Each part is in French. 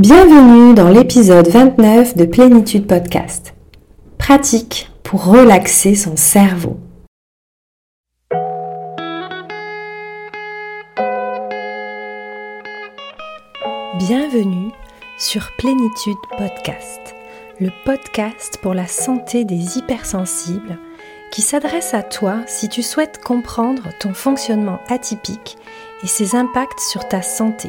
Bienvenue dans l'épisode 29 de Plénitude Podcast. Pratique pour relaxer son cerveau. Bienvenue sur Plénitude Podcast, le podcast pour la santé des hypersensibles qui s'adresse à toi si tu souhaites comprendre ton fonctionnement atypique et ses impacts sur ta santé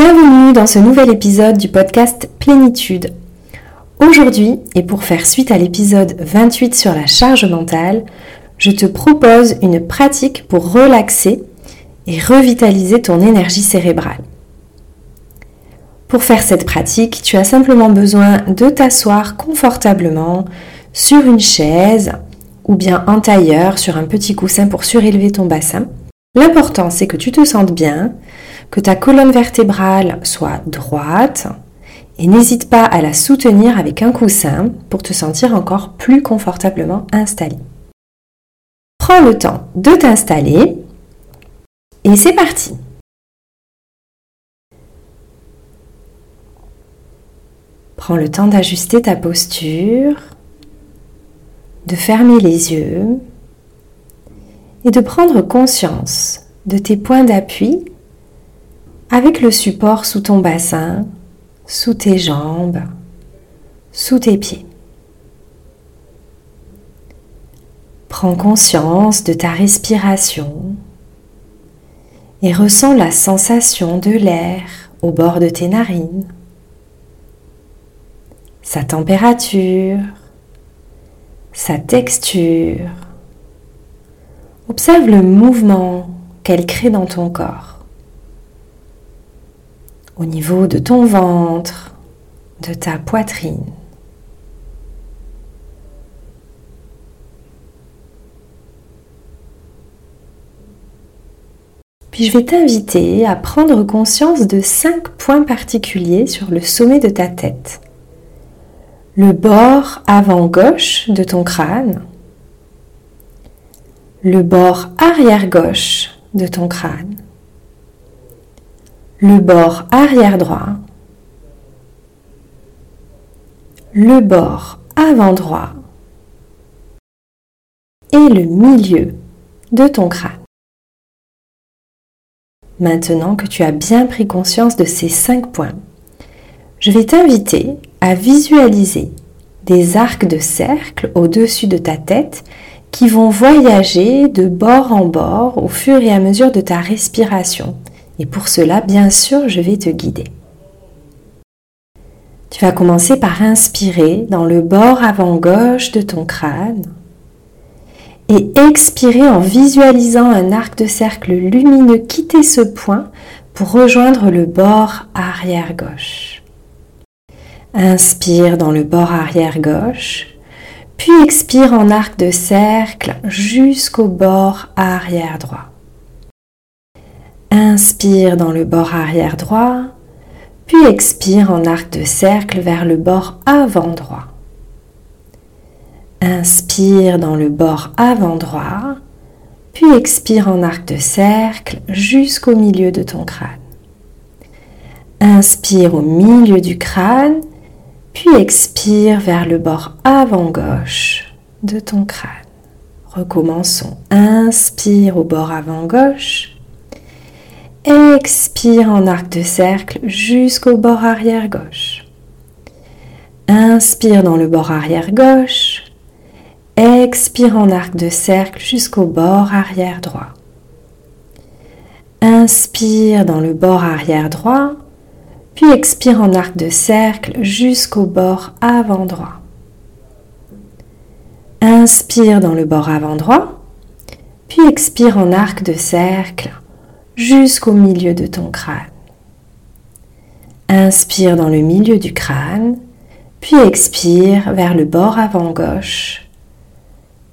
Bienvenue dans ce nouvel épisode du podcast Plénitude. Aujourd'hui, et pour faire suite à l'épisode 28 sur la charge mentale, je te propose une pratique pour relaxer et revitaliser ton énergie cérébrale. Pour faire cette pratique, tu as simplement besoin de t'asseoir confortablement sur une chaise ou bien en tailleur sur un petit coussin pour surélever ton bassin. L'important, c'est que tu te sentes bien, que ta colonne vertébrale soit droite et n'hésite pas à la soutenir avec un coussin pour te sentir encore plus confortablement installé. Prends le temps de t'installer et c'est parti. Prends le temps d'ajuster ta posture, de fermer les yeux et de prendre conscience de tes points d'appui avec le support sous ton bassin, sous tes jambes, sous tes pieds. Prends conscience de ta respiration et ressens la sensation de l'air au bord de tes narines, sa température, sa texture. Observe le mouvement qu'elle crée dans ton corps au niveau de ton ventre, de ta poitrine. Puis je vais t'inviter à prendre conscience de cinq points particuliers sur le sommet de ta tête. Le bord avant gauche de ton crâne, le bord arrière gauche de ton crâne, le bord arrière droit, le bord avant droit et le milieu de ton crâne. Maintenant que tu as bien pris conscience de ces cinq points, je vais t'inviter à visualiser des arcs de cercle au-dessus de ta tête qui vont voyager de bord en bord au fur et à mesure de ta respiration et pour cela, bien sûr, je vais te guider. Tu vas commencer par inspirer dans le bord avant-gauche de ton crâne et expirer en visualisant un arc de cercle lumineux quitter ce point pour rejoindre le bord arrière-gauche. Inspire dans le bord arrière-gauche, puis expire en arc de cercle jusqu'au bord arrière-droit. Inspire dans le bord arrière droit, puis expire en arc de cercle vers le bord avant droit. Inspire dans le bord avant droit, puis expire en arc de cercle jusqu'au milieu de ton crâne. Inspire au milieu du crâne, puis expire vers le bord avant gauche de ton crâne. Recommençons. Inspire au bord avant gauche, Expire en arc de cercle jusqu'au bord arrière gauche. Inspire dans le bord arrière gauche. Expire en arc de cercle jusqu'au bord arrière droit. Inspire dans le bord arrière droit, puis expire en arc de cercle jusqu'au bord avant droit. Inspire dans le bord avant droit, puis expire en arc de cercle jusqu'au milieu de ton crâne. Inspire dans le milieu du crâne, puis expire vers le bord avant gauche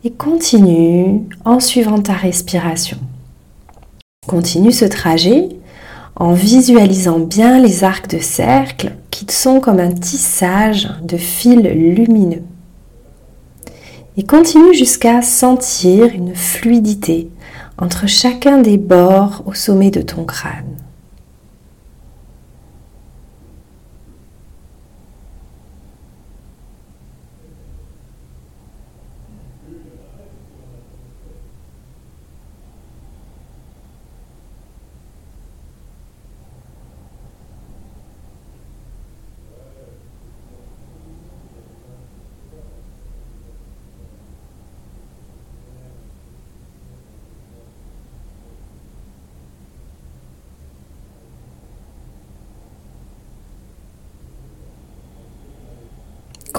et continue en suivant ta respiration. Continue ce trajet en visualisant bien les arcs de cercle qui sont comme un tissage de fils lumineux. Et continue jusqu'à sentir une fluidité entre chacun des bords au sommet de ton crâne.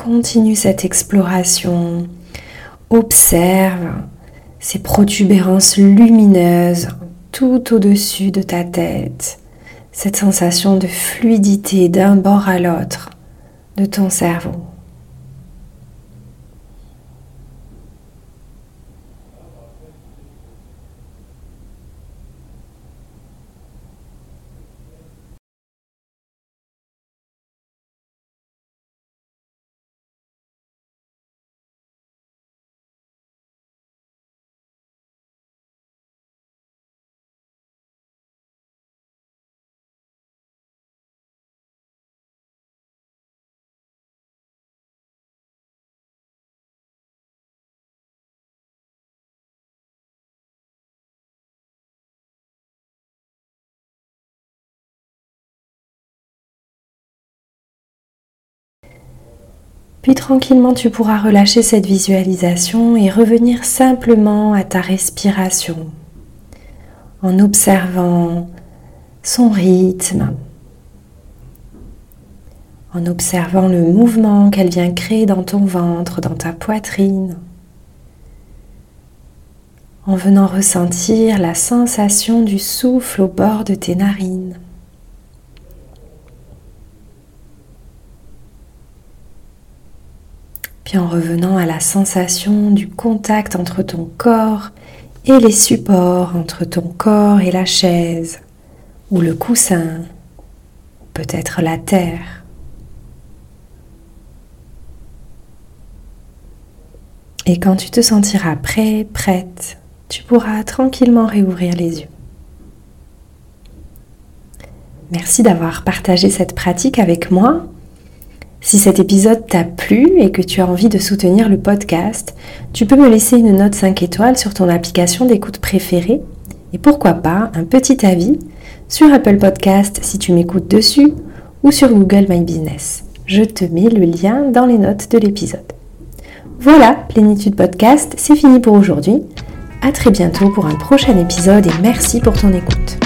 Continue cette exploration. Observe ces protubérances lumineuses tout au-dessus de ta tête. Cette sensation de fluidité d'un bord à l'autre de ton cerveau. Puis tranquillement, tu pourras relâcher cette visualisation et revenir simplement à ta respiration en observant son rythme, en observant le mouvement qu'elle vient créer dans ton ventre, dans ta poitrine, en venant ressentir la sensation du souffle au bord de tes narines. Puis en revenant à la sensation du contact entre ton corps et les supports, entre ton corps et la chaise, ou le coussin, peut-être la terre. Et quand tu te sentiras prêt, prête, tu pourras tranquillement réouvrir les yeux. Merci d'avoir partagé cette pratique avec moi si cet épisode t'a plu et que tu as envie de soutenir le podcast, tu peux me laisser une note 5 étoiles sur ton application d'écoute préférée et pourquoi pas un petit avis sur Apple Podcast si tu m'écoutes dessus ou sur Google My Business. Je te mets le lien dans les notes de l'épisode. Voilà, Plénitude Podcast, c'est fini pour aujourd'hui. À très bientôt pour un prochain épisode et merci pour ton écoute.